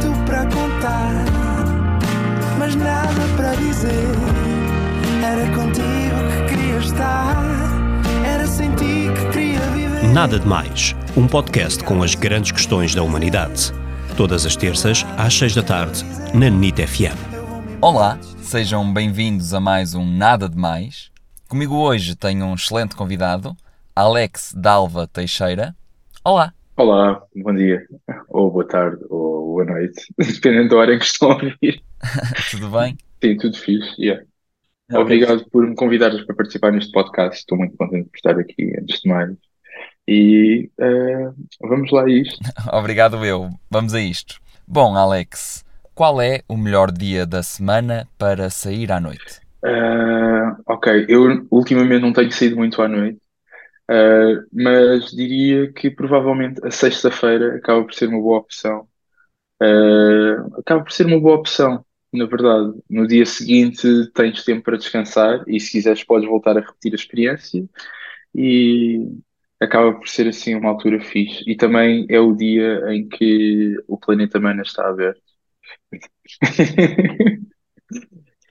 tanto para contar, mas nada para dizer. Era contigo que queria estar, era sem ti que queria viver. Nada de Mais, um podcast com as grandes questões da humanidade. Todas as terças, às seis da tarde, na NIT FM. Olá, sejam bem-vindos a mais um Nada de Mais. Comigo hoje tenho um excelente convidado, Alex Dalva Teixeira. Olá. Olá, bom dia, ou boa tarde, ou boa noite, dependendo da hora em que estão a ouvir. Tudo bem? Sim, tudo fixe, yeah. Obrigado por me convidares para participar neste podcast, estou muito contente por estar aqui, antes de mais. E eh, vamos lá a isto. Obrigado eu. Vamos a isto. Bom, Alex, qual é o melhor dia da semana para sair à noite? Eh, ok, eu ultimamente não tenho saído muito à noite, eh, mas diria que provavelmente a sexta-feira acaba por ser uma boa opção. Eh, acaba por ser uma boa opção, na verdade. No dia seguinte tens tempo para descansar e se quiseres podes voltar a repetir a experiência e acaba por ser assim uma altura fixe. E também é o dia em que o planeta Mana está aberto.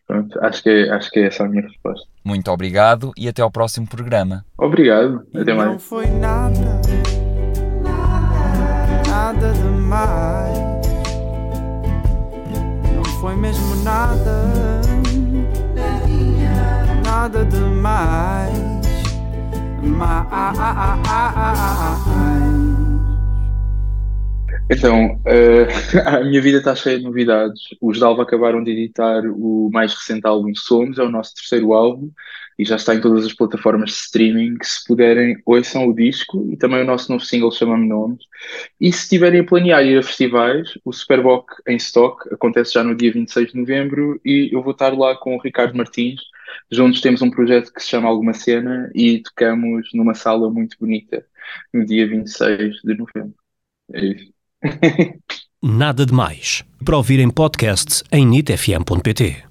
Pronto, acho que é, acho que é essa a minha resposta. Muito obrigado e até ao próximo programa. Obrigado, até Não mais. Foi mesmo nada, nada demais. Mais. Então, eh, a minha vida está cheia de novidades. Os Dalva acabaram de editar o mais recente álbum Somos, é o nosso terceiro álbum e já está em todas as plataformas de streaming. Se puderem, ouçam o disco e também o nosso novo single Chama-me Nomes. E se estiverem a planear ir a festivais, o Superboc em Stock acontece já no dia 26 de novembro e eu vou estar lá com o Ricardo Martins. Juntos temos um projeto que se chama Alguma Cena e tocamos numa sala muito bonita no dia 26 de novembro. É isso. Nada de Mais. Para ouvir em podcast em nitfm.pt.